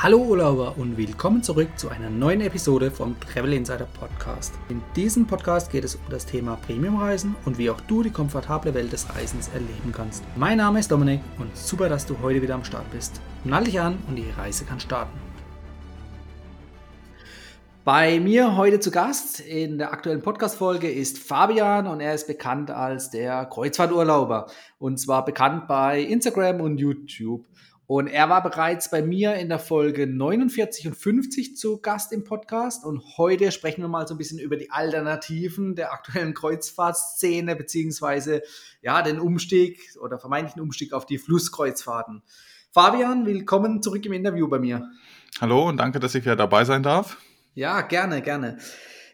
Hallo Urlauber und willkommen zurück zu einer neuen Episode vom Travel Insider Podcast. In diesem Podcast geht es um das Thema Premiumreisen und wie auch du die komfortable Welt des Reisens erleben kannst. Mein Name ist Dominik und super, dass du heute wieder am Start bist. Nall dich an und die Reise kann starten. Bei mir heute zu Gast in der aktuellen Podcast-Folge ist Fabian und er ist bekannt als der Kreuzfahrturlauber und zwar bekannt bei Instagram und YouTube. Und er war bereits bei mir in der Folge 49 und 50 zu Gast im Podcast. Und heute sprechen wir mal so ein bisschen über die Alternativen der aktuellen Kreuzfahrtszene, beziehungsweise ja, den Umstieg oder vermeintlichen Umstieg auf die Flusskreuzfahrten. Fabian, willkommen zurück im Interview bei mir. Hallo und danke, dass ich wieder dabei sein darf. Ja, gerne, gerne.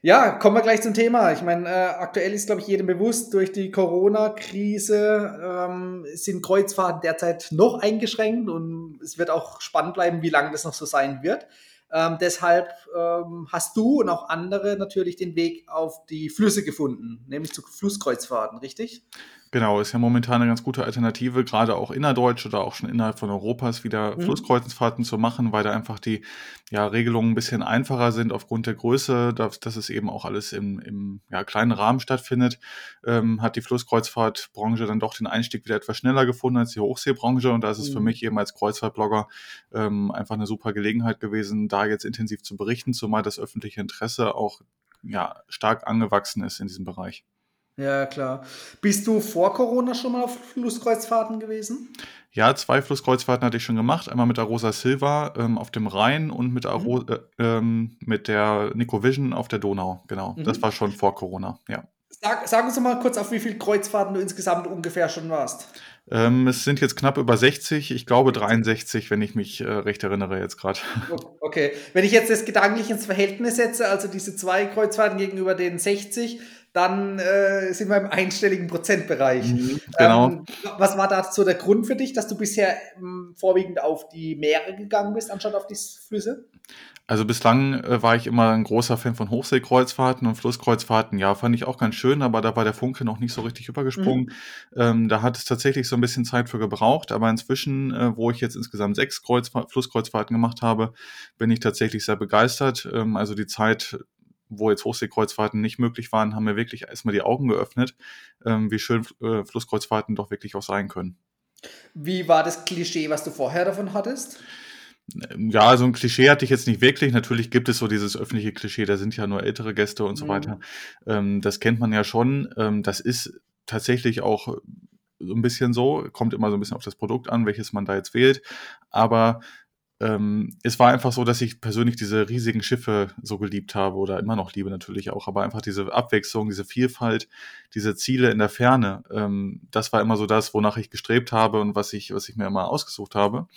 Ja, kommen wir gleich zum Thema. Ich meine, äh, aktuell ist, glaube ich, jedem bewusst, durch die Corona-Krise ähm, sind Kreuzfahrten derzeit noch eingeschränkt und es wird auch spannend bleiben, wie lange das noch so sein wird. Ähm, deshalb ähm, hast du und auch andere natürlich den Weg auf die Flüsse gefunden, nämlich zu Flusskreuzfahrten, richtig? Genau, ist ja momentan eine ganz gute Alternative, gerade auch innerdeutsch oder auch schon innerhalb von Europas wieder mhm. Flusskreuzfahrten zu machen, weil da einfach die ja, Regelungen ein bisschen einfacher sind aufgrund der Größe, dass, dass es eben auch alles im, im ja, kleinen Rahmen stattfindet, ähm, hat die Flusskreuzfahrtbranche dann doch den Einstieg wieder etwas schneller gefunden als die Hochseebranche und da ist es mhm. für mich eben als Kreuzfahrtblogger ähm, einfach eine super Gelegenheit gewesen, da jetzt intensiv zu berichten, zumal das öffentliche Interesse auch ja, stark angewachsen ist in diesem Bereich. Ja, klar. Bist du vor Corona schon mal auf Flusskreuzfahrten gewesen? Ja, zwei Flusskreuzfahrten hatte ich schon gemacht. Einmal mit der Rosa Silva ähm, auf dem Rhein und mit der, mhm. äh, ähm, mit der Nico Vision auf der Donau. Genau, mhm. das war schon vor Corona, ja. Sag, sag uns doch mal kurz, auf wie viele Kreuzfahrten du insgesamt ungefähr schon warst. Ähm, es sind jetzt knapp über 60, ich glaube 63, wenn ich mich äh, recht erinnere jetzt gerade. Okay, wenn ich jetzt das gedanklich ins Verhältnis setze, also diese zwei Kreuzfahrten gegenüber den 60, dann äh, sind wir im einstelligen Prozentbereich. Mhm, genau. Ähm, was war dazu der Grund für dich, dass du bisher ähm, vorwiegend auf die Meere gegangen bist, anstatt auf die Flüsse? Also bislang äh, war ich immer ein großer Fan von Hochseekreuzfahrten und Flusskreuzfahrten. Ja, fand ich auch ganz schön, aber da war der Funke noch nicht so richtig übergesprungen. Mhm. Ähm, da hat es tatsächlich so ein bisschen Zeit für gebraucht. Aber inzwischen, äh, wo ich jetzt insgesamt sechs Kreuzfahr Flusskreuzfahrten gemacht habe, bin ich tatsächlich sehr begeistert. Ähm, also die Zeit wo jetzt Hochseekreuzfahrten nicht möglich waren, haben mir wirklich erstmal die Augen geöffnet, ähm, wie schön äh, Flusskreuzfahrten doch wirklich auch sein können. Wie war das Klischee, was du vorher davon hattest? Ähm, ja, so ein Klischee hatte ich jetzt nicht wirklich. Natürlich gibt es so dieses öffentliche Klischee, da sind ja nur ältere Gäste und mhm. so weiter. Ähm, das kennt man ja schon. Ähm, das ist tatsächlich auch so ein bisschen so, kommt immer so ein bisschen auf das Produkt an, welches man da jetzt wählt. Aber ähm, es war einfach so, dass ich persönlich diese riesigen Schiffe so geliebt habe oder immer noch liebe natürlich auch, aber einfach diese Abwechslung, diese Vielfalt, diese Ziele in der Ferne, ähm, das war immer so das, wonach ich gestrebt habe und was ich, was ich mir immer ausgesucht habe.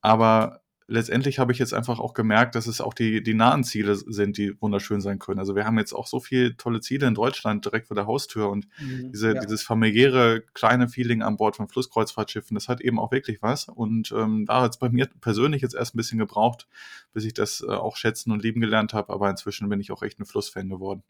Aber letztendlich habe ich jetzt einfach auch gemerkt, dass es auch die, die nahen Ziele sind, die wunderschön sein können. Also wir haben jetzt auch so viele tolle Ziele in Deutschland direkt vor der Haustür und mhm, diese, ja. dieses familiäre kleine Feeling an Bord von Flusskreuzfahrtschiffen, das hat eben auch wirklich was. Und ähm, da hat es bei mir persönlich jetzt erst ein bisschen gebraucht, bis ich das äh, auch schätzen und lieben gelernt habe. Aber inzwischen bin ich auch echt ein Flussfan geworden.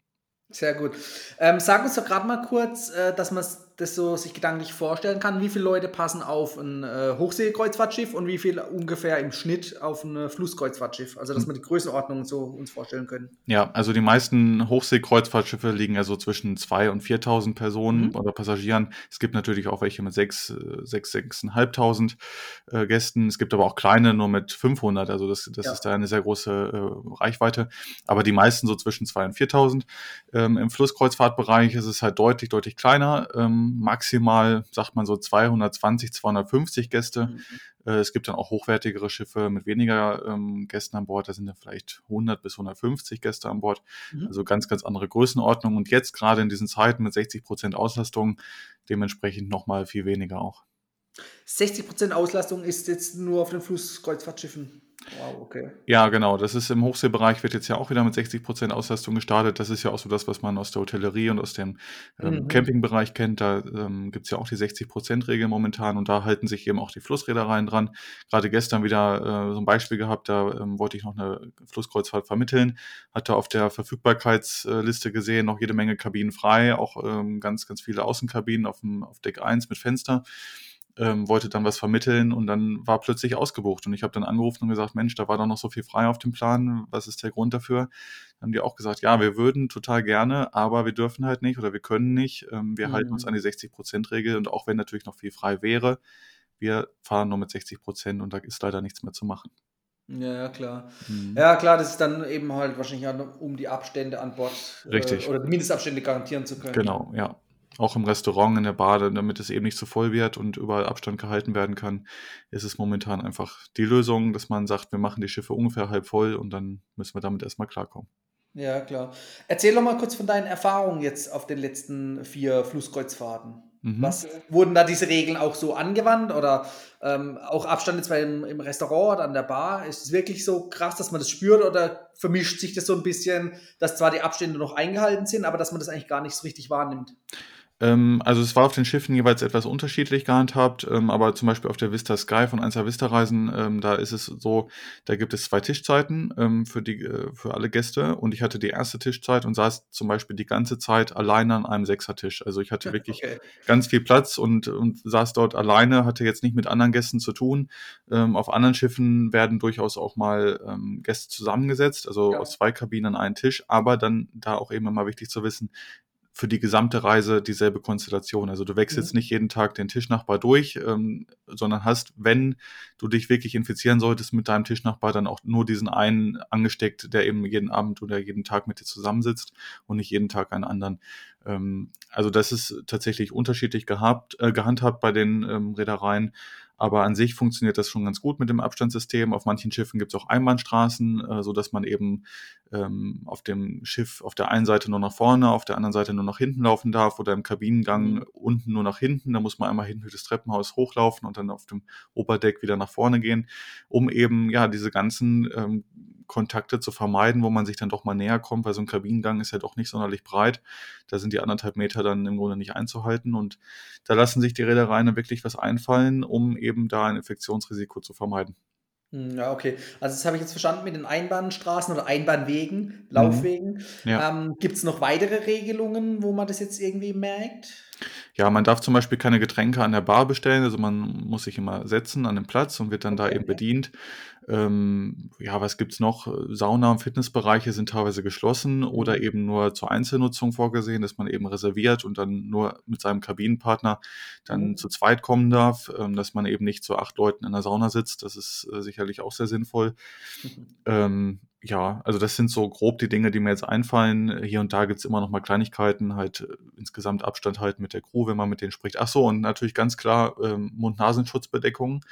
Sehr gut. Ähm, sag uns doch gerade mal kurz, äh, dass man das so sich gedanklich vorstellen kann. Wie viele Leute passen auf ein äh, Hochseekreuzfahrtschiff und wie viel ungefähr im Schnitt auf ein äh, Flusskreuzfahrtschiff? Also, dass hm. wir die Größenordnung so uns vorstellen können. Ja, also die meisten Hochseekreuzfahrtschiffe liegen ja so zwischen 2.000 und 4.000 Personen mhm. oder Passagieren. Es gibt natürlich auch welche mit 6.000, 6.000, 6.500 äh, Gästen. Es gibt aber auch kleine nur mit 500. Also, das, das ja. ist da eine sehr große äh, Reichweite. Aber die meisten so zwischen 2.000 und 4.000. Ähm, Im Flusskreuzfahrtbereich ist es halt deutlich, deutlich kleiner. Ähm, maximal, sagt man so 220, 250 Gäste. Mhm. Äh, es gibt dann auch hochwertigere Schiffe mit weniger ähm, Gästen an Bord. Da sind dann vielleicht 100 bis 150 Gäste an Bord. Mhm. Also ganz, ganz andere Größenordnung. Und jetzt gerade in diesen Zeiten mit 60 Prozent Auslastung dementsprechend nochmal viel weniger auch. 60 Prozent Auslastung ist jetzt nur auf den Flusskreuzfahrtschiffen. Wow, okay. Ja, genau. Das ist im Hochseebereich wird jetzt ja auch wieder mit 60 Prozent Auslastung gestartet. Das ist ja auch so das, was man aus der Hotellerie und aus dem ähm, mhm. Campingbereich kennt. Da ähm, gibt es ja auch die 60 Prozent Regel momentan und da halten sich eben auch die Flussreedereien dran. Gerade gestern wieder äh, so ein Beispiel gehabt, da ähm, wollte ich noch eine Flusskreuzfahrt vermitteln, hatte auf der Verfügbarkeitsliste gesehen, noch jede Menge Kabinen frei, auch ähm, ganz, ganz viele Außenkabinen auf, dem, auf Deck 1 mit Fenster. Ähm, wollte dann was vermitteln und dann war plötzlich ausgebucht. Und ich habe dann angerufen und gesagt, Mensch, da war doch noch so viel frei auf dem Plan, was ist der Grund dafür? Dann haben die auch gesagt, ja, wir würden total gerne, aber wir dürfen halt nicht oder wir können nicht. Ähm, wir mhm. halten uns mhm. an die 60-Prozent-Regel und auch wenn natürlich noch viel frei wäre, wir fahren nur mit 60 Prozent und da ist leider nichts mehr zu machen. Ja, ja, klar. Mhm. Ja, klar, das ist dann eben halt wahrscheinlich um die Abstände an Bord Richtig. Äh, oder die Mindestabstände garantieren zu können. Genau, ja. Auch im Restaurant, in der Bar, damit es eben nicht zu voll wird und überall Abstand gehalten werden kann, ist es momentan einfach die Lösung, dass man sagt, wir machen die Schiffe ungefähr halb voll und dann müssen wir damit erstmal klarkommen. Ja, klar. Erzähl doch mal kurz von deinen Erfahrungen jetzt auf den letzten vier Flusskreuzfahrten. Mhm. Was wurden da diese Regeln auch so angewandt oder ähm, auch Abstand jetzt im, im Restaurant oder an der Bar? Ist es wirklich so krass, dass man das spürt oder vermischt sich das so ein bisschen, dass zwar die Abstände noch eingehalten sind, aber dass man das eigentlich gar nicht so richtig wahrnimmt? Ähm, also es war auf den Schiffen jeweils etwas unterschiedlich gehandhabt, ähm, aber zum Beispiel auf der Vista Sky von 1 Vista Reisen, ähm, da ist es so, da gibt es zwei Tischzeiten ähm, für, die, äh, für alle Gäste und ich hatte die erste Tischzeit und saß zum Beispiel die ganze Zeit alleine an einem Sechsertisch. Also ich hatte wirklich okay. ganz viel Platz und, und saß dort alleine, hatte jetzt nicht mit anderen Gästen zu tun. Ähm, auf anderen Schiffen werden durchaus auch mal ähm, Gäste zusammengesetzt, also ja. aus zwei Kabinen an einen Tisch, aber dann da auch eben immer wichtig zu wissen, für die gesamte Reise dieselbe Konstellation. Also du wechselst mhm. nicht jeden Tag den Tischnachbar durch, ähm, sondern hast, wenn du dich wirklich infizieren solltest mit deinem Tischnachbar, dann auch nur diesen einen angesteckt, der eben jeden Abend oder jeden Tag mit dir zusammensitzt und nicht jeden Tag einen anderen. Ähm, also das ist tatsächlich unterschiedlich gehabt, äh, gehandhabt bei den ähm, Reedereien. Aber an sich funktioniert das schon ganz gut mit dem Abstandssystem. Auf manchen Schiffen gibt es auch Einbahnstraßen, äh, so dass man eben ähm, auf dem Schiff auf der einen Seite nur nach vorne, auf der anderen Seite nur nach hinten laufen darf oder im Kabinengang mhm. unten nur nach hinten. Da muss man einmal hinten durch das Treppenhaus hochlaufen und dann auf dem Oberdeck wieder nach vorne gehen, um eben ja diese ganzen ähm, Kontakte zu vermeiden, wo man sich dann doch mal näher kommt, weil so ein Kabinengang ist ja doch nicht sonderlich breit. Da sind die anderthalb Meter dann im Grunde nicht einzuhalten und da lassen sich die Reedereien wirklich was einfallen, um eben da ein Infektionsrisiko zu vermeiden. Hm, ja, okay. Also das habe ich jetzt verstanden mit den Einbahnstraßen oder Einbahnwegen, mhm. Laufwegen. Mhm. Ja. Ähm, Gibt es noch weitere Regelungen, wo man das jetzt irgendwie merkt? Ja, man darf zum Beispiel keine Getränke an der Bar bestellen, also man muss sich immer setzen an den Platz und wird dann okay, da eben bedient. Ähm, ja, was gibt's noch? Sauna- und Fitnessbereiche sind teilweise geschlossen oder mhm. eben nur zur Einzelnutzung vorgesehen, dass man eben reserviert und dann nur mit seinem Kabinenpartner dann mhm. zu zweit kommen darf, ähm, dass man eben nicht zu acht Leuten in der Sauna sitzt. Das ist äh, sicherlich auch sehr sinnvoll. Ähm, ja, also das sind so grob die Dinge, die mir jetzt einfallen. Hier und da gibt's immer noch mal Kleinigkeiten, halt äh, insgesamt Abstand halten mit der Crew, wenn man mit denen spricht. Ach so, und natürlich ganz klar ähm, Mund-Nasenschutzbedeckung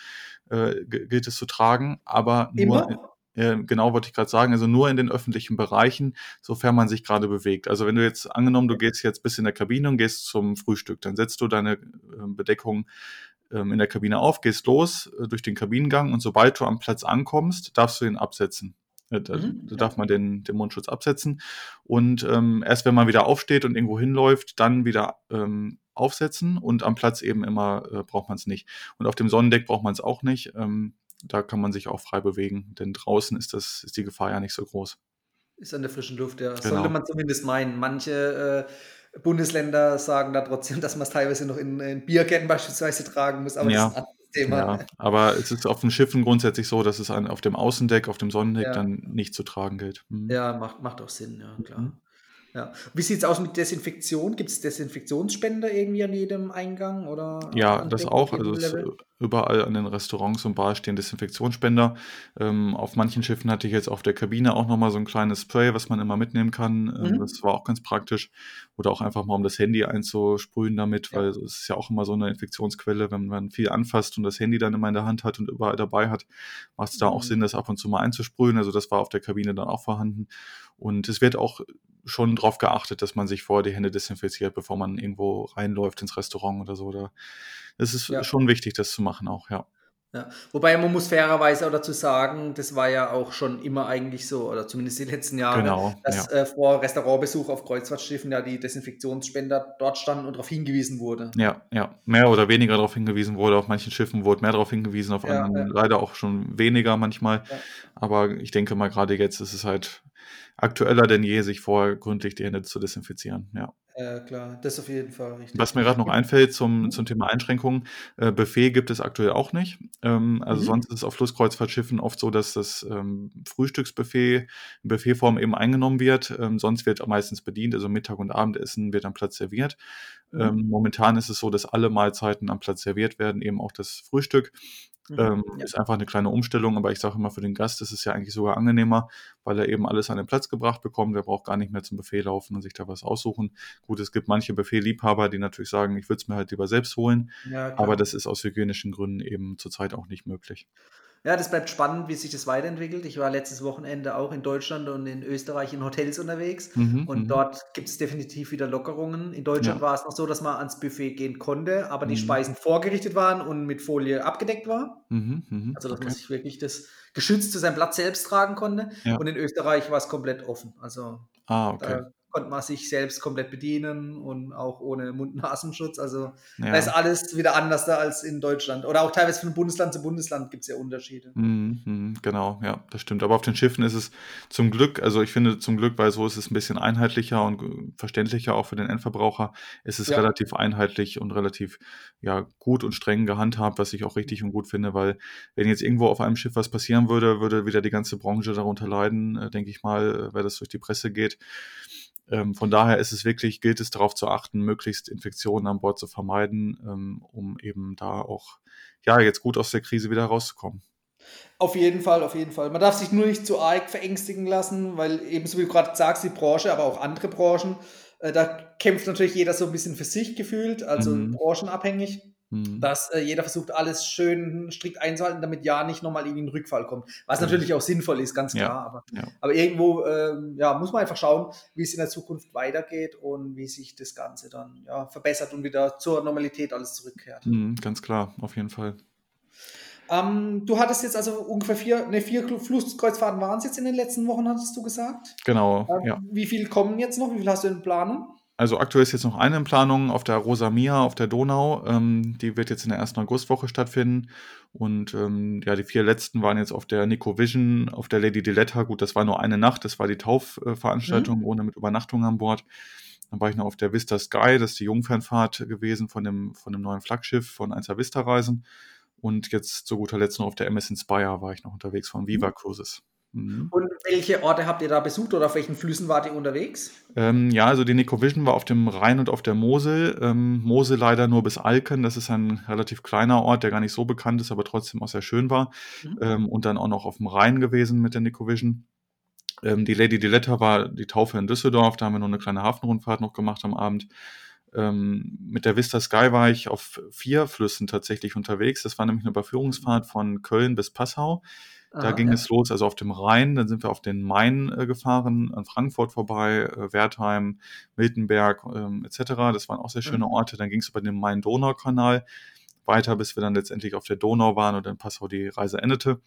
äh, gilt es zu tragen, aber nur, immer? Äh, genau wollte ich gerade sagen, also nur in den öffentlichen Bereichen, sofern man sich gerade bewegt. Also wenn du jetzt angenommen, du gehst jetzt bis in der Kabine und gehst zum Frühstück, dann setzt du deine äh, Bedeckung ähm, in der Kabine auf, gehst los äh, durch den Kabinengang und sobald du am Platz ankommst, darfst du ihn absetzen. Äh, da, mhm. da, darf man den, den Mundschutz absetzen. Und ähm, erst wenn man wieder aufsteht und irgendwo hinläuft, dann wieder ähm, aufsetzen und am Platz eben immer äh, braucht man es nicht. Und auf dem Sonnendeck braucht man es auch nicht. Ähm, da kann man sich auch frei bewegen, denn draußen ist, das, ist die Gefahr ja nicht so groß. Ist an der frischen Luft, ja. Genau. Sollte man zumindest meinen. Manche äh, Bundesländer sagen da trotzdem, dass man es teilweise noch in, in Bierketten beispielsweise tragen muss, aber ja. das ist ein Thema. Ja, aber es ist auf den Schiffen grundsätzlich so, dass es an, auf dem Außendeck, auf dem Sonnendeck ja. dann nicht zu tragen gilt. Mhm. Ja, macht, macht auch Sinn, ja, klar. Mhm. Ja. Wie sieht es aus mit Desinfektion? Gibt es Desinfektionsspender irgendwie an jedem Eingang? Oder ja, das auch. Also es, überall an den Restaurants und Bars stehen Desinfektionsspender. Ähm, auf manchen Schiffen hatte ich jetzt auf der Kabine auch nochmal so ein kleines Spray, was man immer mitnehmen kann. Ähm, mhm. Das war auch ganz praktisch. Oder auch einfach mal um das Handy einzusprühen damit, ja. weil es ist ja auch immer so eine Infektionsquelle, wenn man viel anfasst und das Handy dann immer in der Hand hat und überall dabei hat, macht es da mhm. auch Sinn, das ab und zu mal einzusprühen. Also das war auf der Kabine dann auch vorhanden. Und es wird auch schon darauf geachtet, dass man sich vorher die Hände desinfiziert, bevor man irgendwo reinläuft ins Restaurant oder so. Da, es ist ja. schon wichtig, das zu machen auch, ja. Ja. Wobei man muss fairerweise auch dazu sagen, das war ja auch schon immer eigentlich so, oder zumindest die letzten Jahre, genau, dass ja. äh, vor Restaurantbesuch auf Kreuzfahrtschiffen ja die Desinfektionsspender dort standen und darauf hingewiesen wurde. Ja, ja, mehr oder weniger darauf hingewiesen wurde. Auf manchen Schiffen wurde mehr darauf hingewiesen, auf anderen leider auch schon weniger manchmal. aber ich denke mal, gerade jetzt ist es halt aktueller denn je, sich vorher gründlich die Hände zu desinfizieren, ja. Ja, klar, das auf jeden Fall richtig. Was mir gerade noch einfällt zum, zum Thema Einschränkungen, äh, Buffet gibt es aktuell auch nicht. Ähm, also Mhm. sonst ist es auf Flusskreuzfahrtschiffen oft so, dass das ähm, Frühstücksbuffet in Buffetform eben eingenommen wird. Ähm, sonst wird meistens bedient, also Mittag und Abendessen wird am Platz serviert. Ähm, Mhm. momentan ist es so, dass alle Mahlzeiten am Platz serviert werden, eben auch das Frühstück. Mhm. Ähm, Ja. Ist einfach eine kleine Umstellung, aber ich sage immer, für den Gast ist es ja eigentlich sogar angenehmer, weil er eben alles an den Platz gebracht bekommt. Er braucht gar nicht mehr zum Buffet laufen und sich da was aussuchen. Gut, es gibt manche Buffet-Liebhaber, die natürlich sagen, ich würde es mir halt lieber selbst holen, Ja, aber das ist aus hygienischen Gründen eben zurzeit auch nicht möglich. Ja, das bleibt spannend, wie sich das weiterentwickelt. Ich war letztes Wochenende auch in Deutschland und in Österreich in Hotels unterwegs Mhm, und mhm. dort gibt es definitiv wieder Lockerungen. In Deutschland Ja. war es noch so, dass man ans Buffet gehen konnte, aber die Mhm. Speisen vorgerichtet waren und mit Folie abgedeckt war. Mhm. Also, dass man Okay. sich wirklich das geschützt zu seinem Platz selbst tragen konnte. Ja. Und in Österreich war es komplett offen. Also, Ah, okay. da konnte man sich selbst komplett bedienen und auch ohne Mund-Nasenschutz. Also, da ist Ja. alles wieder anders da als in Deutschland. Oder auch teilweise von Bundesland zu Bundesland gibt es ja Unterschiede. Mhm, mhm, genau, ja, das stimmt. Aber auf den Schiffen ist es zum Glück, also ich finde zum Glück, weil so ist es ein bisschen einheitlicher und verständlicher auch für den Endverbraucher. Es ist Ja. relativ einheitlich und relativ ja, gut und streng gehandhabt, was ich auch richtig und gut finde, weil wenn jetzt irgendwo auf einem Schiff was passieren würde, würde wieder die ganze Branche darunter leiden, äh, denke ich mal, äh, weil das durch die Presse geht. Ähm, von daher ist es wirklich, gilt es darauf zu achten, möglichst Infektionen an Bord zu vermeiden, ähm, um eben da auch ja jetzt gut aus der Krise wieder rauszukommen. Auf jeden Fall, auf jeden Fall. Man darf sich nur nicht zu arg verängstigen lassen, weil ebenso wie du gerade sagst, die Branche, aber auch andere Branchen, äh, da kämpft natürlich jeder so ein bisschen für sich gefühlt, also Mhm. branchenabhängig, Mhm. dass äh, jeder versucht, alles schön strikt einzuhalten, damit ja nicht nochmal irgendwie ein Rückfall kommt. Was Genau. natürlich auch sinnvoll ist, ganz Ja, klar. Aber, ja. aber irgendwo ähm, ja, muss man einfach schauen, wie es in der Zukunft weitergeht und wie sich das Ganze dann ja, verbessert und wieder zur Normalität alles zurückkehrt. Mhm, ganz klar, auf jeden Fall. Ähm, du hattest jetzt also ungefähr vier, ne, vier Flusskreuzfahrten waren es jetzt in den letzten Wochen, hattest du gesagt. Genau, Ähm, ja. Wie viel kommen jetzt noch? Wie viel hast du in Planung? Also aktuell ist jetzt noch eine in Planung auf der Rosa Mia auf der Donau. Ähm, die wird jetzt in der ersten Augustwoche stattfinden. Und ähm, ja, die vier letzten waren jetzt auf der Nico Vision, auf der Lady Diletta. Gut, das war nur eine Nacht, das war die Taufveranstaltung Mhm. ohne mit Übernachtung an Bord. Dann war ich noch auf der Vista Sky, das ist die Jungfernfahrt gewesen von dem, von dem neuen Flaggschiff von 1 Vista Reisen. Und jetzt zu guter Letzt noch auf der MS Inspire war ich noch unterwegs von Viva Cruises. Mhm. Und welche Orte habt ihr da besucht oder auf welchen Flüssen wart ihr unterwegs? Ähm, ja, also die Nico Vision war auf dem Rhein und auf der Mosel. Ähm, Mosel leider nur bis Alken. Das ist ein relativ kleiner Ort, der gar nicht so bekannt ist, aber trotzdem auch sehr schön war. Mhm. Ähm, und dann auch noch auf dem Rhein gewesen mit der Nico Vision. Ähm, die Lady Diletta war die Taufe in Düsseldorf. Da haben wir noch eine kleine Hafenrundfahrt noch gemacht am Abend. Ähm, mit der Vista Sky war ich auf vier Flüssen tatsächlich unterwegs. Das war nämlich eine Überführungsfahrt von Köln bis Passau. Da Aha, ging ja. es los, also auf dem Rhein, dann sind wir auf den Main äh, gefahren, an Frankfurt vorbei, äh, Wertheim, Miltenberg ähm, etc. Das waren auch sehr schöne Mhm. Orte. Dann ging es über den Main-Donau-Kanal weiter, bis wir dann letztendlich auf der Donau waren und in Passau die Reise endete.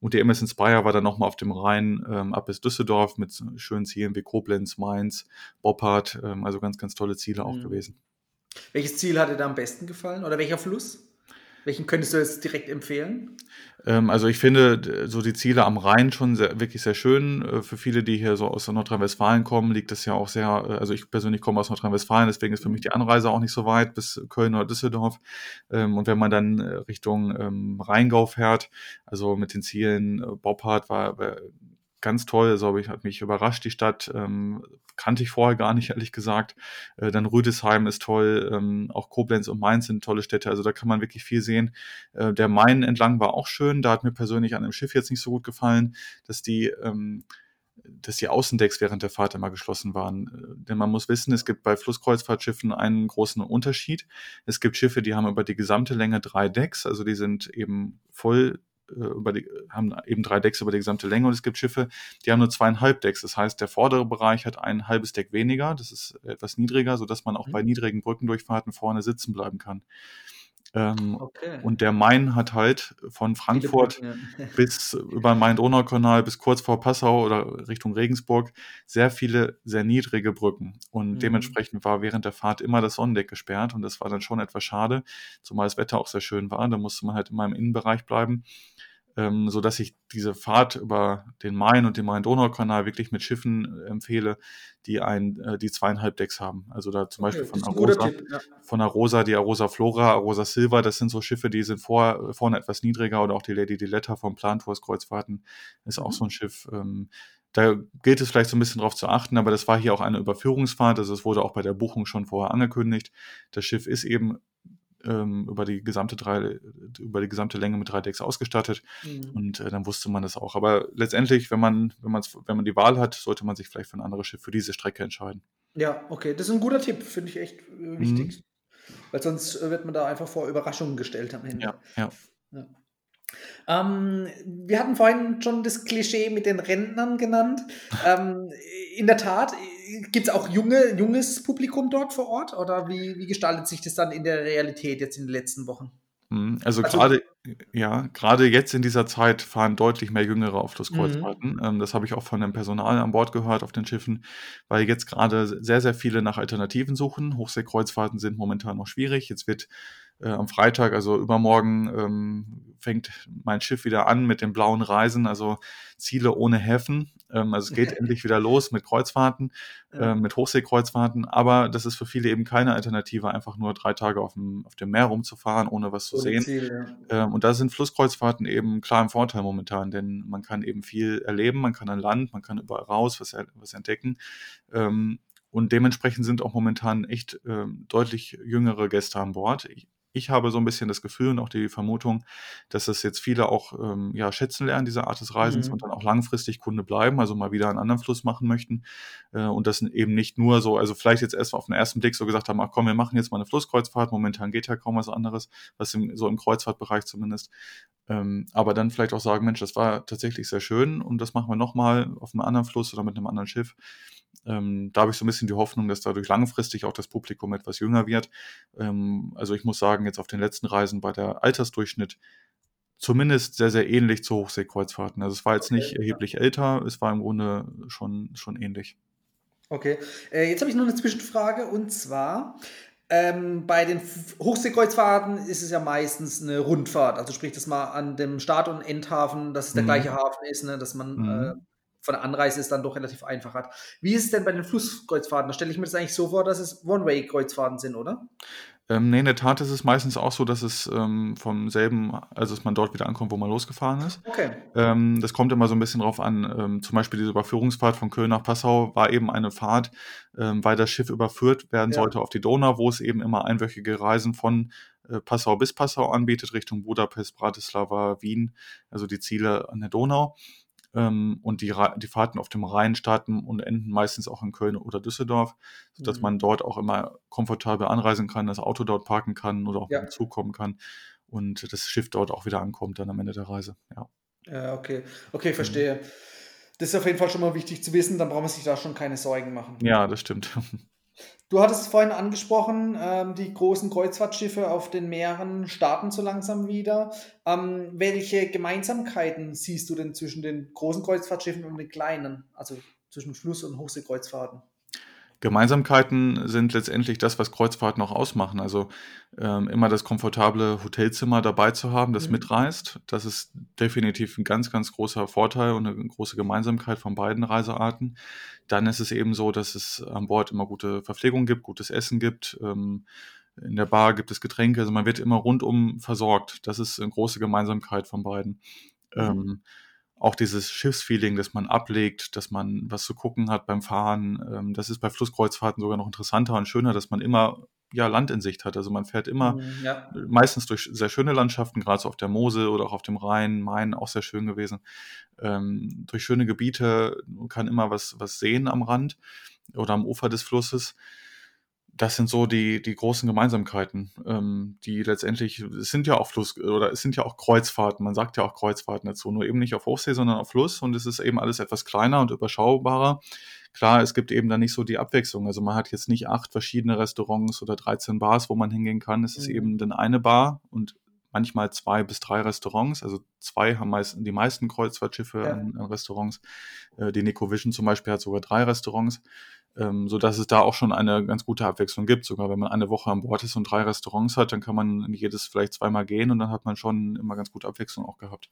Und die MS Inspire war dann nochmal auf dem Rhein ähm, ab bis Düsseldorf mit schönen Zielen wie Koblenz, Mainz, Boppard, ähm, also ganz, ganz tolle Ziele auch Mhm. gewesen. Welches Ziel hat dir da am besten gefallen? Oder welcher Fluss? Welchen könntest du jetzt direkt empfehlen? Ähm, also ich finde so die Ziele am Rhein schon sehr, wirklich sehr schön. Äh, Für viele, die hier so aus Nordrhein-Westfalen kommen, liegt das ja auch sehr, äh, also ich persönlich komme aus Nordrhein-Westfalen, deswegen ist für mich die Anreise auch nicht so weit bis Köln oder Düsseldorf. Ähm, Und wenn man dann äh, Richtung ähm, Rheingau fährt, also mit den Zielen Boppard war ganz toll, also ich, hat mich überrascht, die Stadt, ähm, kannte ich vorher gar nicht, ehrlich gesagt. Äh, dann Rüdesheim ist toll, ähm, auch Koblenz und Mainz sind tolle Städte, also da kann man wirklich viel sehen. Äh, der Main entlang war auch schön, da hat mir persönlich an dem Schiff jetzt nicht so gut gefallen, dass die, ähm, dass die Außendecks während der Fahrt immer geschlossen waren. Äh, Denn man muss wissen, es gibt bei Flusskreuzfahrtschiffen einen großen Unterschied. Es gibt Schiffe, die haben über die gesamte Länge drei Decks, also die sind eben voll über die, haben eben drei Decks über die gesamte Länge und es gibt Schiffe, die haben nur zweieinhalb Decks. Das heißt, der vordere Bereich hat ein halbes Deck weniger, das ist etwas niedriger, sodass man auch Mhm. bei niedrigen Brückendurchfahrten vorne sitzen bleiben kann. Ähm, Okay. und der Main hat halt von Frankfurt Brücken, ja. bis über den Main-Donau-Kanal bis kurz vor Passau oder Richtung Regensburg sehr viele sehr niedrige Brücken. Und Mhm. dementsprechend war während der Fahrt immer das Sonnendeck gesperrt und das war dann schon etwas schade, zumal das Wetter auch sehr schön war. Da musste man halt immer im Innenbereich bleiben. Ähm, so dass ich diese Fahrt über den Main und den Main-Donau-Kanal wirklich mit Schiffen äh, empfehle, die ein, äh, die zweieinhalb Decks haben. Also da zum okay, Beispiel von Arosa, ja. von Arosa, die Arosa Flora, Arosa Silva, das sind so Schiffe, die sind vor, vorne etwas niedriger oder auch die Lady Diletta vom Plan Tours Kreuzfahrten ist mhm. auch so ein Schiff. Ähm, da gilt es vielleicht so ein bisschen drauf zu achten, aber das war hier auch eine Überführungsfahrt, also es wurde auch bei der Buchung schon vorher angekündigt. Das Schiff ist eben ähm, über die gesamte drei, über die gesamte Länge mit drei Decks ausgestattet. Mhm. Und äh, dann wusste man das auch. Aber letztendlich, wenn man, wenn man, wenn man die Wahl hat, sollte man sich vielleicht für ein anderes Schiff für diese Strecke entscheiden. Ja, okay. Das ist ein guter Tipp, finde ich echt äh, wichtig. Mhm. Weil sonst äh, wird man da einfach vor Überraschungen gestellt am Ende. Ja, ja. ja. Ähm, wir hatten vorhin schon das Klischee mit den Rentnern genannt. ähm, in der Tat, gibt es auch junge, junges Publikum dort vor Ort oder wie, wie gestaltet sich das dann in der Realität jetzt in den letzten Wochen? Mhm, also, also gerade, ja, gerade jetzt in dieser Zeit fahren deutlich mehr Jüngere auf Flusskreuzfahrten. Mhm. Ähm, das habe ich auch von dem Personal an Bord gehört auf den Schiffen, weil jetzt gerade sehr, sehr viele nach Alternativen suchen. Hochseekreuzfahrten sind momentan noch schwierig. Jetzt wird äh, am Freitag, also übermorgen, ähm, fängt mein Schiff wieder an mit den blauen Reisen, also Ziele ohne Häfen. Ähm, also es geht endlich wieder los mit Kreuzfahrten, äh, mit Hochseekreuzfahrten, aber das ist für viele eben keine Alternative, einfach nur drei Tage auf dem, auf dem Meer rumzufahren, ohne was zu ohne sehen. Ziel, ja. ähm, und da sind Flusskreuzfahrten eben klar im Vorteil momentan, denn man kann eben viel erleben, man kann an Land, man kann überall raus was, was entdecken. Ähm, und dementsprechend sind auch momentan echt äh, deutlich jüngere Gäste an Bord. Ich, ich habe so ein bisschen das Gefühl und auch die Vermutung, dass das jetzt viele auch ähm, ja, schätzen lernen, diese Art des Reisens mhm. und dann auch langfristig Kunde bleiben, also mal wieder einen anderen Fluss machen möchten. Äh, und das eben nicht nur so, also vielleicht jetzt erst auf den ersten Blick so gesagt haben, ach komm, wir machen jetzt mal eine Flusskreuzfahrt, momentan geht ja kaum was anderes, was im, so im Kreuzfahrtbereich zumindest. Ähm, aber dann vielleicht auch sagen, Mensch, das war tatsächlich sehr schön und das machen wir nochmal auf einem anderen Fluss oder mit einem anderen Schiff. Ähm, da habe ich so ein bisschen die Hoffnung, dass dadurch langfristig auch das Publikum etwas jünger wird. Ähm, also ich muss sagen, jetzt auf den letzten Reisen war der Altersdurchschnitt zumindest sehr, sehr ähnlich zu Hochseekreuzfahrten. Also es war jetzt okay, nicht erheblich ja. älter, es war im Grunde schon, schon ähnlich. Okay, äh, jetzt habe ich noch eine Zwischenfrage und zwar, ähm, bei den Hochseekreuzfahrten ist es ja meistens eine Rundfahrt, also sprich, dass man an dem Start- und Endhafen, dass es der mhm. gleiche Hafen ist, ne, dass man mhm. äh, von der Anreise es dann doch relativ einfach hat. Wie ist es denn bei den Flusskreuzfahrten? Da stelle ich mir das eigentlich so vor, dass es One-Way-Kreuzfahrten sind, oder? Ähm, nee, in der Tat ist es meistens auch so, dass es ähm, vom selben, also dass man dort wieder ankommt, wo man losgefahren ist. Okay. Ähm, das kommt immer so ein bisschen drauf an. Ähm, zum Beispiel diese Überführungsfahrt von Köln nach Passau war eben eine Fahrt, ähm, weil das Schiff überführt werden ja. sollte auf die Donau, wo es eben immer einwöchige Reisen von äh, Passau bis Passau anbietet, Richtung Budapest, Bratislava, Wien, also die Ziele an der Donau. Ähm, und die, die Fahrten auf dem Rhein starten und enden meistens auch in Köln oder Düsseldorf, sodass mhm. man dort auch immer komfortabel anreisen kann, das Auto dort parken kann oder auch ja. mit dem Zug kommen kann und das Schiff dort auch wieder ankommt dann am Ende der Reise. Ja, ja okay. Okay, mhm. verstehe. Mhm. Das ist auf jeden Fall schon mal wichtig zu wissen, dann braucht man sich da schon keine Sorgen machen. Ja, das stimmt. Du hattest vorhin angesprochen, ähm, die großen Kreuzfahrtschiffe auf den Meeren starten so langsam wieder. Ähm, welche Gemeinsamkeiten siehst du denn zwischen den großen Kreuzfahrtschiffen und den kleinen, also zwischen Fluss- und Hochseekreuzfahrten? Gemeinsamkeiten sind letztendlich das, was Kreuzfahrten auch ausmachen. Also ähm, immer das komfortable Hotelzimmer dabei zu haben, das mhm. mitreist. Das ist definitiv ein ganz, ganz großer Vorteil und eine große Gemeinsamkeit von beiden Reisearten. Dann ist es eben so, dass es an Bord immer gute Verpflegung gibt, gutes Essen gibt. Ähm, in der Bar gibt es Getränke, also man wird immer rundum versorgt. Das ist eine große Gemeinsamkeit von beiden. Mhm. Ähm, auch dieses Schiffsfeeling, das man ablegt, dass man was zu gucken hat beim Fahren. Ähm, das ist bei Flusskreuzfahrten sogar noch interessanter und schöner, dass man immer ja, Land in Sicht hat. Also man fährt immer mhm, ja. meistens durch sehr schöne Landschaften, gerade so auf der Mosel oder auch auf dem Rhein, Main, auch sehr schön gewesen. Ähm, durch schöne Gebiete kann immer was, was sehen am Rand oder am Ufer des Flusses das sind so die, die großen Gemeinsamkeiten, ähm, die letztendlich, es sind ja auch Fluss, oder es sind ja auch Kreuzfahrten, man sagt ja auch Kreuzfahrten dazu, nur eben nicht auf Hochsee, sondern auf Fluss und es ist eben alles etwas kleiner und überschaubarer. Klar, es gibt eben da nicht so die Abwechslung, also man hat jetzt nicht acht verschiedene Restaurants oder 13 Bars, wo man hingehen kann, es ist mhm. eben dann eine Bar und manchmal zwei bis drei Restaurants, also zwei haben meist, die meisten Kreuzfahrtschiffe ja. an, an, Restaurants. Äh, die Nico Vision zum Beispiel hat sogar drei Restaurants ähm, so dass es da auch schon eine ganz gute Abwechslung gibt. Sogar wenn man eine Woche an Bord ist und drei Restaurants hat, dann kann man in jedes vielleicht zweimal gehen und dann hat man schon immer ganz gute Abwechslung auch gehabt.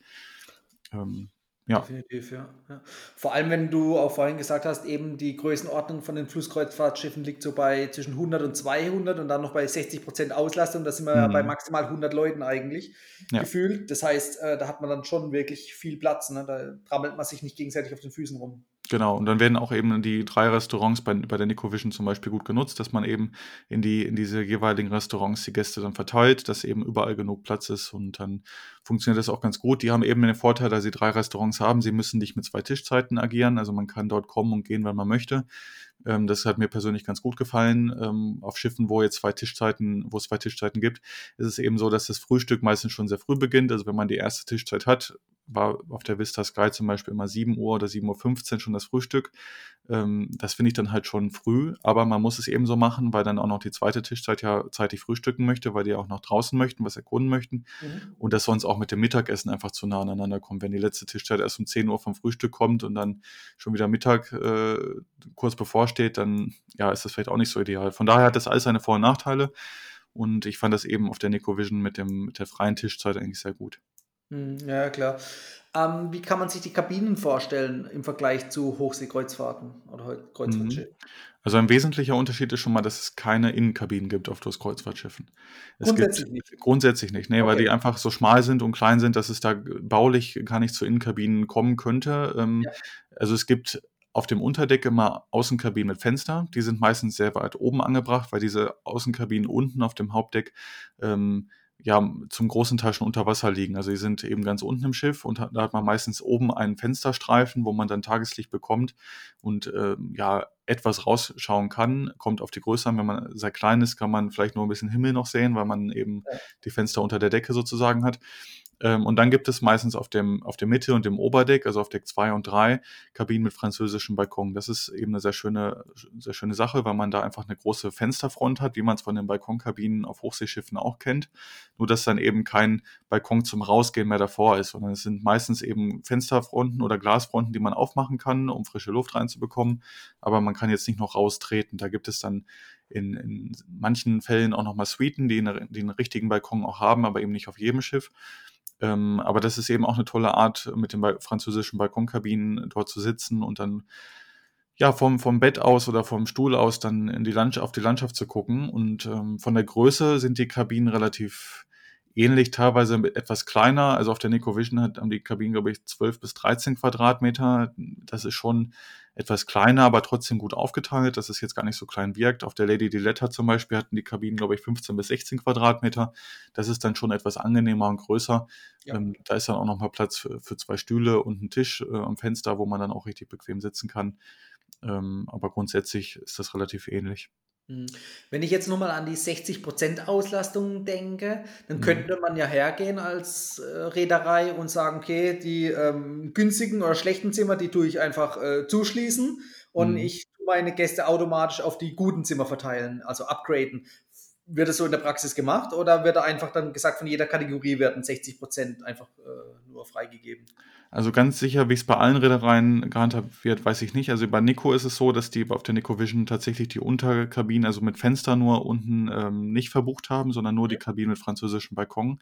Ähm, ja. Definitiv, ja. ja. Vor allem, wenn du auch vorhin gesagt hast, eben die Größenordnung von den Flusskreuzfahrtschiffen liegt so bei zwischen 100 und 200 und dann noch bei 60 Prozent Auslastung. Da sind wir ja bei Mhm. maximal 100 Leuten eigentlich Ja. gefühlt. Das heißt, äh, da hat man dann schon wirklich viel Platz. Ne? Da trammelt man sich nicht gegenseitig auf den Füßen rum. Genau, und dann werden auch eben die drei Restaurants bei, bei der Nicovision zum Beispiel gut genutzt, dass man eben in, die, in diese jeweiligen Restaurants die Gäste dann verteilt, dass eben überall genug Platz ist und dann funktioniert das auch ganz gut. Die haben eben den Vorteil, dass sie drei Restaurants haben, sie müssen nicht mit zwei Tischzeiten agieren, also man kann dort kommen und gehen, wann man möchte. Ähm, das hat mir persönlich ganz gut gefallen. Ähm, auf Schiffen, wo jetzt zwei Tischzeiten, wo es zwei Tischzeiten gibt, ist es eben so, dass das Frühstück meistens schon sehr früh beginnt. Also wenn man die erste Tischzeit hat, war auf der Vista Sky zum Beispiel immer 7 Uhr oder 7.15 Uhr schon das Frühstück. Ähm, das finde ich dann halt schon früh, aber man muss es eben so machen, weil dann auch noch die zweite Tischzeit ja zeitig frühstücken möchte, weil die auch noch draußen möchten, was erkunden möchten Mhm. und das sonst auch mit dem Mittagessen einfach zu nah aneinander kommt. Wenn die letzte Tischzeit erst um 10 Uhr vom Frühstück kommt und dann schon wieder Mittag äh, kurz bevorsteht, dann ja, ist das vielleicht auch nicht so ideal. Von daher hat das alles seine Vor- und Nachteile und ich fand das eben auf der Nicovision mit, dem, mit der freien Tischzeit eigentlich sehr gut. Mhm, Ja, klar. Ähm, wie kann man sich die Kabinen vorstellen im Vergleich zu Hochseekreuzfahrten oder Heu- Mhm. Kreuzfahrtschiffen? Also ein wesentlicher Unterschied ist schon mal, dass es keine Innenkabinen gibt auf Kreuzfahrtschiffen. Es gibt Grundsätzlich nicht. grundsätzlich nicht, ne, weil Okay. die einfach so schmal sind und klein sind, dass es da baulich gar nicht zu Innenkabinen kommen könnte. Ähm, Ja. also es gibt auf dem Unterdeck immer Außenkabinen mit Fenster. Die sind meistens sehr weit oben angebracht, weil diese Außenkabinen unten auf dem Hauptdeck ähm, ja zum großen Teil schon unter Wasser liegen. Also die sind eben ganz unten im Schiff und da hat man meistens oben einen Fensterstreifen, wo man dann Tageslicht bekommt und ähm, ja etwas rausschauen kann. Kommt auf die Größe an. Wenn man sehr klein ist, kann man vielleicht nur ein bisschen Himmel noch sehen, weil man eben die Fenster unter der Decke sozusagen hat. Ähm, und dann gibt es meistens auf dem, auf der Mitte und dem Oberdeck, also auf Deck 2 und 3, Kabinen mit französischem Balkon. Das ist eben eine sehr schöne, sehr schöne Sache, weil man da einfach eine große Fensterfront hat, wie man es von den Balkonkabinen auf Hochseeschiffen auch kennt. Nur, dass dann eben kein Balkon zum Rausgehen mehr davor ist, sondern es sind meistens eben Fensterfronten oder Glasfronten, die man aufmachen kann, um frische Luft reinzubekommen. Aber man kann jetzt nicht noch raustreten. Da gibt es dann in, in manchen Fällen auch nochmal Suiten, die, eine, die einen richtigen Balkon auch haben, aber eben nicht auf jedem Schiff. Ähm, aber das ist eben auch eine tolle Art, mit den ba französischen Balkonkabinen dort zu sitzen und dann ja vom, vom Bett aus oder vom Stuhl aus dann in die auf die Landschaft zu gucken. Und ähm, von der Größe sind die Kabinen relativ ähnlich, teilweise etwas kleiner. Also auf der Nicovision hat, haben die Kabinen, glaube ich, 12 bis 13 Quadratmeter. Das ist schon etwas kleiner, aber trotzdem gut aufgeteilt, dass es jetzt gar nicht so klein wirkt. Auf der Lady Diletta zum Beispiel hatten die Kabinen, glaube ich, 15 bis 16 Quadratmeter. Das ist dann schon etwas angenehmer und größer. Ja. Ähm, da ist dann auch noch mal Platz für, für zwei Stühle und einen Tisch äh, am Fenster, wo man dann auch richtig bequem sitzen kann. Ähm, aber grundsätzlich ist das relativ ähnlich. Mhm. Wenn ich jetzt nochmal an die 60% Auslastung denke, dann Mhm. könnte man ja hergehen als äh, Reederei und sagen, okay, die ähm, günstigen oder schlechten Zimmer, die tue ich einfach äh, zuschließen und Mhm. ich tue meine Gäste automatisch auf die guten Zimmer verteilen, also upgraden. Wird das so in der Praxis gemacht oder wird da einfach dann gesagt, von jeder Kategorie werden 60% einfach äh, nur freigegeben? Also ganz sicher, wie es bei allen Reedereien gehandhabt wird, weiß ich nicht. Also bei Nico ist es so, dass die auf der Nico Vision tatsächlich die Unterkabinen, also mit Fenster nur unten ähm, nicht verbucht haben, sondern nur die Kabinen mit französischem Balkon.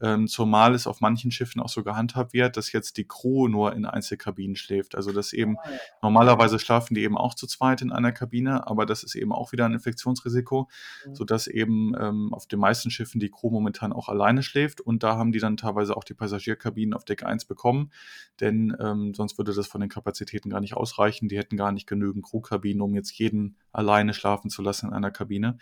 Ähm, zumal es auf manchen Schiffen auch so gehandhabt wird, dass jetzt die Crew nur in Einzelkabinen schläft. Also dass eben Ah, normalerweise schlafen die eben auch zu zweit in einer Kabine, aber das ist eben auch wieder ein Infektionsrisiko, Mhm. sodass eben ähm, auf den meisten Schiffen die Crew momentan auch alleine schläft und da haben die dann teilweise auch die Passagierkabinen auf Deck 1 bekommen, denn ähm, sonst würde das von den Kapazitäten gar nicht ausreichen. Die hätten gar nicht genügend Crewkabinen, um jetzt jeden alleine schlafen zu lassen in einer Kabine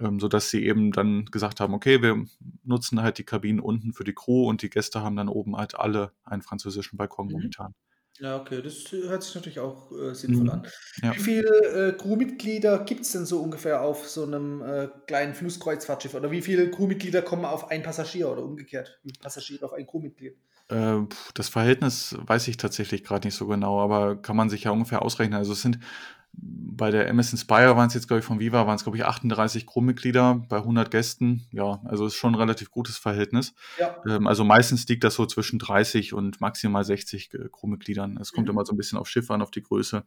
ähm, sodass sie eben dann gesagt haben, okay, wir nutzen halt die Kabinen unten für die Crew und die Gäste haben dann oben halt alle einen französischen Balkon Mhm. momentan. Ja, okay, das hört sich natürlich auch äh, sinnvoll Mhm. an. Ja. Wie viele äh, Crewmitglieder gibt es denn so ungefähr auf so einem äh, kleinen Flusskreuzfahrtschiff? Oder wie viele Crewmitglieder kommen auf einen Passagier oder umgekehrt? Wie viele Passagiere auf ein Crewmitglied? Äh, das Verhältnis weiß ich tatsächlich gerade nicht so genau, aber kann man sich ja ungefähr ausrechnen. Also es sind bei der MS Inspire waren es jetzt, glaube ich, von Viva waren es, glaube ich, 38 Crewmitglieder bei 100 Gästen. Ja, also ist schon ein relativ gutes Verhältnis. Ja. Ähm, also meistens liegt das so zwischen 30 und maximal 60 äh, Crewmitgliedern. Es kommt Mhm. immer so ein bisschen auf Schiff an, auf die Größe.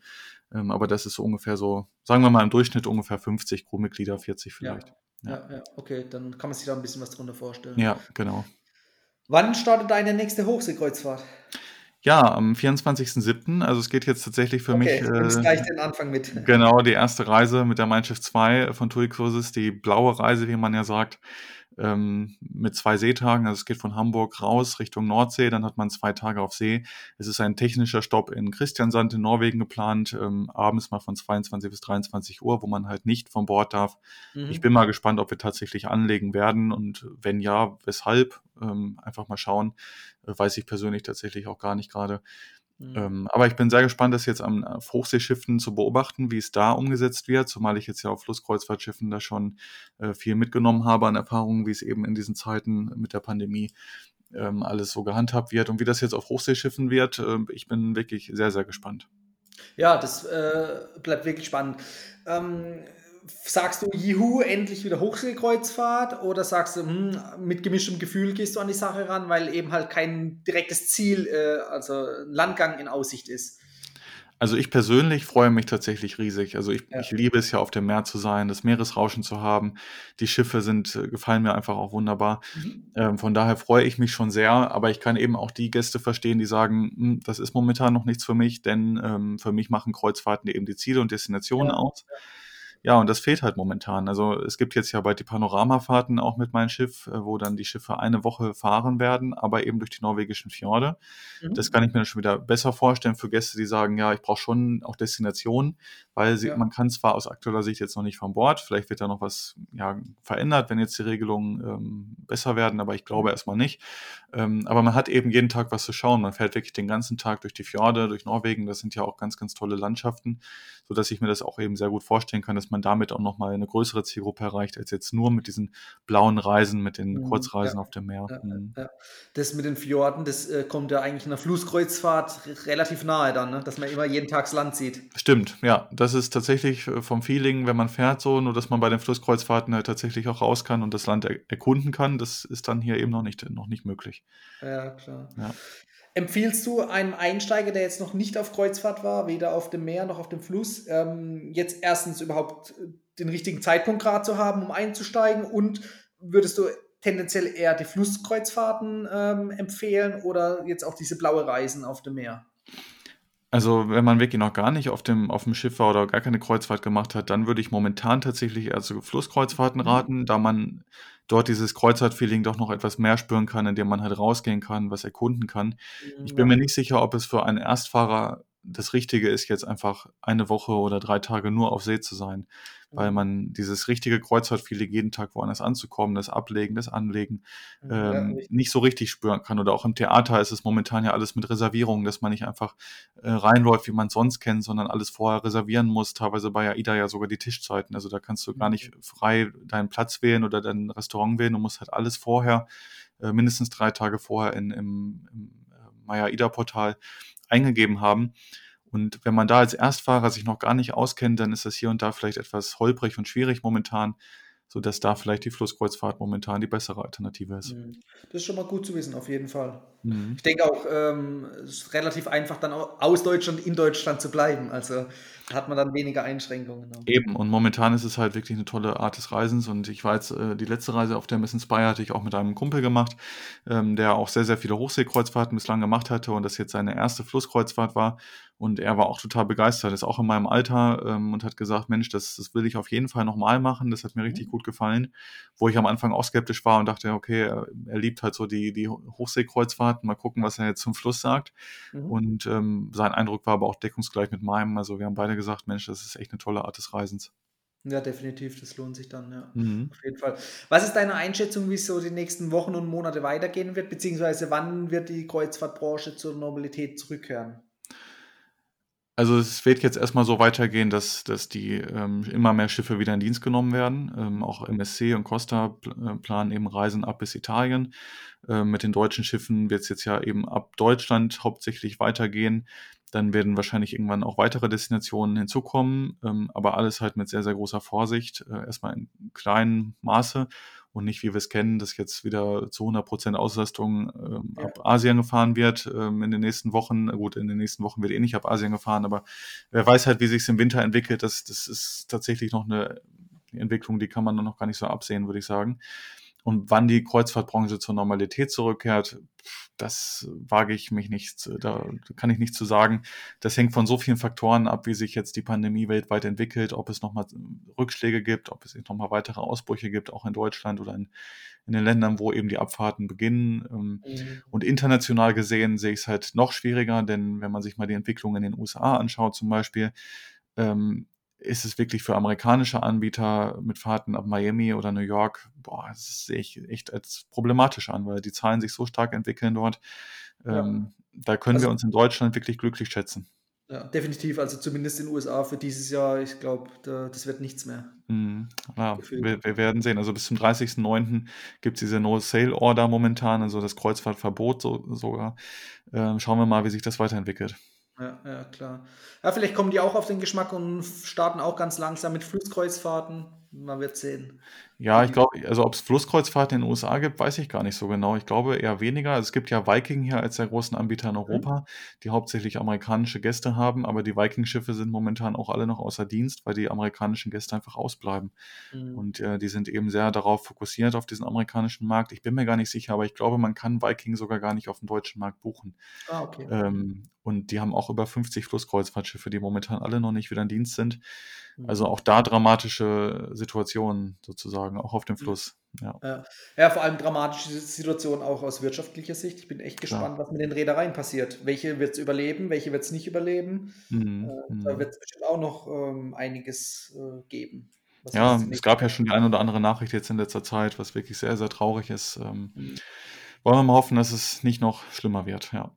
Ähm, aber das ist so ungefähr so, sagen wir mal im Durchschnitt ungefähr 50 Crewmitglieder, 40 vielleicht. Ja, ja, okay, dann kann man sich da ein bisschen was drunter vorstellen. Ja, genau. Wann startet deine nächste Hochseekreuzfahrt? Ja, am 24.07. Also es geht jetzt tatsächlich für okay, mich. Äh, gleich den Anfang mit. Genau, die erste Reise mit der Mein Schiff 2 von TUI Cruises, die blaue Reise, wie man ja sagt ähm, mit zwei Seetagen. Also es geht von Hamburg raus Richtung Nordsee, dann hat man zwei Tage auf See. Es ist ein technischer Stopp in Christiansand in Norwegen geplant, ähm, abends mal von 22 bis 23 Uhr, wo man halt nicht von Bord darf. Mhm. Ich bin mal gespannt, ob wir tatsächlich anlegen werden und wenn ja, weshalb. Ähm, einfach mal schauen. Äh, weiß ich persönlich tatsächlich auch gar nicht gerade. Mhm. Ähm, aber ich bin sehr gespannt, das jetzt am auf Hochseeschiffen zu beobachten, wie es da umgesetzt wird, zumal ich jetzt ja auf Flusskreuzfahrtschiffen da schon äh, viel mitgenommen habe an Erfahrungen, wie es eben in diesen Zeiten mit der Pandemie ähm, alles so gehandhabt wird und wie das jetzt auf Hochseeschiffen wird. Äh, ich bin wirklich sehr, sehr gespannt. Ja, das äh, bleibt wirklich spannend. Ähm, sagst du, juhu, endlich wieder Hochseekreuzfahrt oder sagst du, hm, mit gemischtem Gefühl gehst du an die Sache ran, weil eben halt kein direktes Ziel, äh, also Landgang in Aussicht ist? Also ich persönlich freue mich tatsächlich riesig. Also ich, ja. ich liebe es ja auf dem Meer zu sein, das Meeresrauschen zu haben. Die Schiffe sind, äh, gefallen mir einfach auch wunderbar. Mhm. Ähm, von daher freue ich mich schon sehr, aber ich kann eben auch die Gäste verstehen, die sagen, hm, das ist momentan noch nichts für mich, denn ähm, für mich machen Kreuzfahrten eben die Ziele und Destinationen ja. aus. Ja. Ja, und das fehlt halt momentan. Also es gibt jetzt ja bald die Panoramafahrten auch mit meinem Schiff, äh, wo dann die Schiffe eine Woche fahren werden, aber eben durch die norwegischen Fjorde. Mhm. Das kann ich mir schon wieder besser vorstellen für Gäste, die sagen, ja, ich brauche schon auch Destinationen, weil sie, ja. man kann zwar aus aktueller Sicht jetzt noch nicht von Bord, vielleicht wird da noch was ja, verändert, wenn jetzt die Regelungen ähm, besser werden, aber ich glaube mhm. erstmal nicht. Ähm, aber man hat eben jeden Tag was zu schauen. Man fährt wirklich den ganzen Tag durch die Fjorde, durch Norwegen. Das sind ja auch ganz, ganz tolle Landschaften, sodass ich mir das auch eben sehr gut vorstellen kann, dass man damit auch nochmal eine größere Zielgruppe erreicht, als jetzt nur mit diesen blauen Reisen, mit den mhm, Kurzreisen ja, auf dem Meer. Ja, mhm. ja. Das mit den Fjorden, das äh, kommt ja eigentlich in der Flusskreuzfahrt relativ nahe dann, ne? dass man immer jeden Tag das Land sieht. Stimmt, ja. Das ist tatsächlich äh, vom Feeling, wenn man fährt so, nur dass man bei den Flusskreuzfahrten halt tatsächlich auch raus kann und das Land er erkunden kann. Das ist dann hier eben noch nicht, noch nicht möglich. Ja, klar. Empfiehlst du einem Einsteiger, der jetzt noch nicht auf Kreuzfahrt war, weder auf dem Meer noch auf dem Fluss, ähm, jetzt erstens überhaupt den richtigen Zeitpunkt gerade zu haben, um einzusteigen? Und würdest du tendenziell eher die Flusskreuzfahrten ähm, empfehlen oder jetzt auch diese blaue Reisen auf dem Meer? Also, wenn man wirklich noch gar nicht auf dem, auf dem Schiff war oder gar keine Kreuzfahrt gemacht hat, dann würde ich momentan tatsächlich eher zu Flusskreuzfahrten mhm. raten, da man dort dieses Kreuzfahrt-Feeling doch noch etwas mehr spüren kann, indem man halt rausgehen kann, was erkunden kann. Ich bin mir nicht sicher, ob es für einen Erstfahrer das Richtige ist, jetzt einfach eine Woche oder drei Tage nur auf See zu sein, weil mhm. man dieses richtige Kreuzfahrtfeeling jeden Tag woanders anzukommen, das Ablegen, das Anlegen, ähm, ja, nicht so richtig spüren kann. Oder auch im Theater ist es momentan ja alles mit Reservierungen, dass man nicht einfach äh, reinläuft, wie man es sonst kennt, sondern alles vorher reservieren muss. Teilweise bei AIDA ja sogar die Tischzeiten. Also da kannst du gar nicht mhm. frei deinen Platz wählen oder dein Restaurant wählen. Du musst halt alles vorher, äh, mindestens drei Tage vorher in, im, im äh, Maya-Ida-Portal eingegeben haben. Und wenn man da als Erstfahrer sich noch gar nicht auskennt, dann ist das hier und da vielleicht etwas holprig und schwierig momentan, sodass da vielleicht die Flusskreuzfahrt momentan die bessere Alternative ist. Mhm. Das ist schon mal gut zu wissen, auf jeden Fall. Mhm. Ich denke auch, ähm, es ist relativ einfach, dann aus Deutschland in Deutschland zu bleiben. Also hat man dann weniger Einschränkungen. Eben, und momentan ist es halt wirklich eine tolle Art des Reisens. Und ich war jetzt, äh, die letzte Reise auf der Miss Inspire hatte ich auch mit einem Kumpel gemacht, ähm, der auch sehr, sehr viele Hochseekreuzfahrten bislang gemacht hatte und das jetzt seine erste Flusskreuzfahrt war. Und er war auch total begeistert, ist auch in meinem Alter ähm, und hat gesagt, Mensch, das, das will ich auf jeden Fall nochmal machen. Das hat mir richtig mhm. gut gefallen. Wo ich am Anfang auch skeptisch war und dachte, okay, er, er liebt halt so die, die Hochseekreuzfahrten. Mal gucken, was er jetzt zum Fluss sagt. Mhm. Und ähm, sein Eindruck war aber auch deckungsgleich mit meinem. Also wir haben beide gesagt, Mensch, das ist echt eine tolle Art des Reisens. Ja, definitiv, das lohnt sich dann, ja. Mhm. Auf jeden Fall. Was ist deine Einschätzung, wie es so die nächsten Wochen und Monate weitergehen wird, beziehungsweise wann wird die Kreuzfahrtbranche zur Normalität zurückkehren? Also es wird jetzt erstmal so weitergehen, dass, dass die ähm, immer mehr Schiffe wieder in Dienst genommen werden. Ähm, auch MSC und Costa äh, planen eben Reisen ab bis Italien. Ähm, mit den deutschen Schiffen wird es jetzt ja eben ab Deutschland hauptsächlich weitergehen. Dann werden wahrscheinlich irgendwann auch weitere Destinationen hinzukommen, ähm, aber alles halt mit sehr, sehr großer Vorsicht. Äh, erstmal in kleinem Maße und nicht, wie wir es kennen, dass jetzt wieder zu 100 Prozent Auslastung ähm, ja. ab Asien gefahren wird ähm, in den nächsten Wochen. Gut, in den nächsten Wochen wird eh nicht ab Asien gefahren, aber wer weiß halt, wie sich es im Winter entwickelt. Das, das ist tatsächlich noch eine Entwicklung, die kann man noch gar nicht so absehen, würde ich sagen. Und wann die Kreuzfahrtbranche zur Normalität zurückkehrt, das wage ich mich nicht, da kann ich nicht zu sagen. Das hängt von so vielen Faktoren ab, wie sich jetzt die Pandemie weltweit entwickelt, ob es nochmal Rückschläge gibt, ob es nochmal weitere Ausbrüche gibt, auch in Deutschland oder in, in den Ländern, wo eben die Abfahrten beginnen. Ähm, mhm. Und international gesehen sehe ich es halt noch schwieriger, denn wenn man sich mal die Entwicklung in den USA anschaut zum Beispiel, ähm, ist es wirklich für amerikanische Anbieter mit Fahrten ab Miami oder New York, boah, das sehe ich echt als problematisch an, weil die Zahlen sich so stark entwickeln dort. Ja. Ähm, da können also, wir uns in Deutschland wirklich glücklich schätzen. Ja, definitiv. Also zumindest in den USA für dieses Jahr, ich glaube, da, das wird nichts mehr. Mhm. Ja, wir, wir, werden sehen. Also bis zum 30.09. gibt es diese No-Sale-Order momentan, also das Kreuzfahrtverbot so, sogar. Ähm, schauen wir mal, wie sich das weiterentwickelt. Ja, ja, klar. Ja, vielleicht kommen die auch auf den Geschmack und starten auch ganz langsam mit Flusskreuzfahrten. Man wird sehen. Ja, ich glaube, also ob es Flusskreuzfahrten in den USA gibt, weiß ich gar nicht so genau. Ich glaube eher weniger. Also es gibt ja Viking hier als der großen Anbieter in mhm. Europa, die hauptsächlich amerikanische Gäste haben, aber die Viking-Schiffe sind momentan auch alle noch außer Dienst, weil die amerikanischen Gäste einfach ausbleiben. Mhm. Und äh, die sind eben sehr darauf fokussiert, auf diesen amerikanischen Markt. Ich bin mir gar nicht sicher, aber ich glaube, man kann Viking sogar gar nicht auf dem deutschen Markt buchen. Ah, okay. Ähm, und die haben auch über 50 Flusskreuzfahrtschiffe, die momentan alle noch nicht wieder in Dienst sind. Also mhm. auch da dramatische Situationen sozusagen, auch auf dem Fluss. Ja, ja. ja vor allem dramatische Situationen auch aus wirtschaftlicher Sicht. Ich bin echt gespannt, Klar. was mit den Reedereien passiert. Welche wird es überleben, welche wird es nicht überleben? Mhm. Äh, da mhm. wird es bestimmt auch noch ähm, einiges äh, geben. Ja, es gab ja schon die eine oder andere Nachricht jetzt in letzter Zeit, was wirklich sehr, sehr traurig ist. Ähm, mhm. Wollen wir mal hoffen, dass es nicht noch schlimmer wird, ja.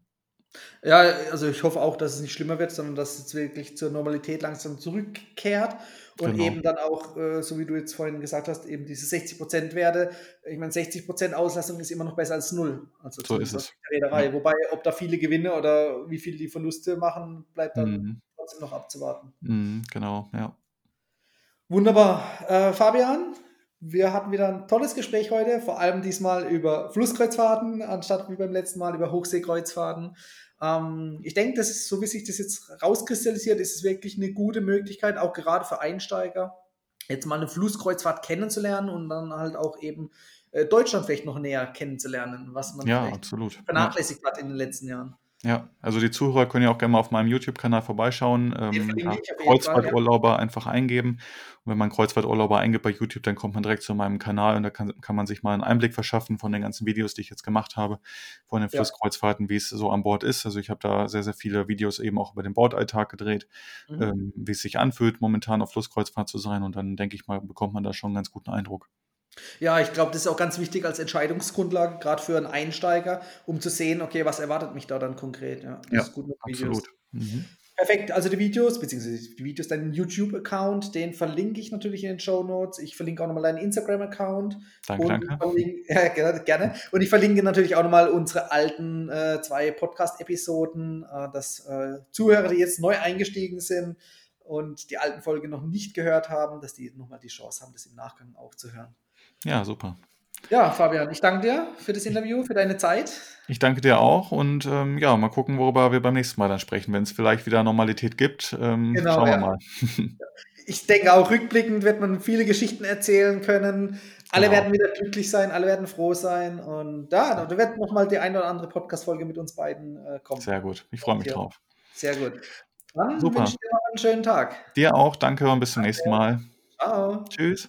Ja, also ich hoffe auch, dass es nicht schlimmer wird, sondern dass es wirklich zur Normalität langsam zurückkehrt und genau. eben dann auch, äh, so wie du jetzt vorhin gesagt hast, eben diese 60% Werte. Ich meine, 60% Auslastung ist immer noch besser als null. Also so ist es. Ja. Wobei, ob da viele Gewinne oder wie viel die Verluste machen, bleibt dann mhm. trotzdem noch abzuwarten. Mhm, genau, ja. Wunderbar. Äh, Fabian, wir hatten wieder ein tolles Gespräch heute, vor allem diesmal über Flusskreuzfahrten, anstatt wie beim letzten Mal über Hochseekreuzfahrten. Ähm, ich denke, das ist, so wie sich das jetzt rauskristallisiert, ist es wirklich eine gute Möglichkeit, auch gerade für Einsteiger, jetzt mal eine Flusskreuzfahrt kennenzulernen und dann halt auch eben äh, Deutschland vielleicht noch näher kennenzulernen, was man ja, absolut. vernachlässigt ja. hat in den letzten Jahren. Ja, also die Zuhörer können ja auch gerne mal auf meinem YouTube-Kanal vorbeischauen. Ähm, ja, Kreuzfahrturlauber ja. einfach eingeben. Und wenn man Kreuzfahrturlauber eingibt bei YouTube, dann kommt man direkt zu meinem Kanal und da kann, kann man sich mal einen Einblick verschaffen von den ganzen Videos, die ich jetzt gemacht habe, von den Flusskreuzfahrten, wie es so an Bord ist. Also ich habe da sehr, sehr viele Videos eben auch über den Bordalltag gedreht, mhm. ähm, wie es sich anfühlt, momentan auf Flusskreuzfahrt zu sein. Und dann denke ich mal, bekommt man da schon einen ganz guten Eindruck. Ja, ich glaube, das ist auch ganz wichtig als Entscheidungsgrundlage, gerade für einen Einsteiger, um zu sehen, okay, was erwartet mich da dann konkret. Ja, das ja, ist gut mit Videos. absolut. Mhm. Perfekt, also die Videos, beziehungsweise die Videos, deinen YouTube-Account, den verlinke ich natürlich in den Show Notes. Ich verlinke auch nochmal deinen Instagram-Account. Danke, danke. Verlinke, ja, gerne. Und ich verlinke natürlich auch nochmal unsere alten äh, zwei Podcast-Episoden, äh, dass äh, Zuhörer, die jetzt neu eingestiegen sind und die alten Folgen noch nicht gehört haben, dass die nochmal die Chance haben, das im Nachgang auch zu hören. Ja, super. Ja, Fabian, ich danke dir für das Interview, für deine Zeit. Ich danke dir auch und ähm, ja, mal gucken, worüber wir beim nächsten Mal dann sprechen. Wenn es vielleicht wieder Normalität gibt, ähm, genau, schauen wir ja. mal. ich denke auch rückblickend wird man viele Geschichten erzählen können. Alle genau. werden wieder glücklich sein, alle werden froh sein und ja, da wird nochmal die eine oder andere Podcast-Folge mit uns beiden äh, kommen. Sehr gut, ich freue mich drauf. Sehr gut. Dann Super. wünsche ich dir noch einen schönen Tag. Dir auch, danke und bis zum danke. nächsten Mal. Ciao. Tschüss.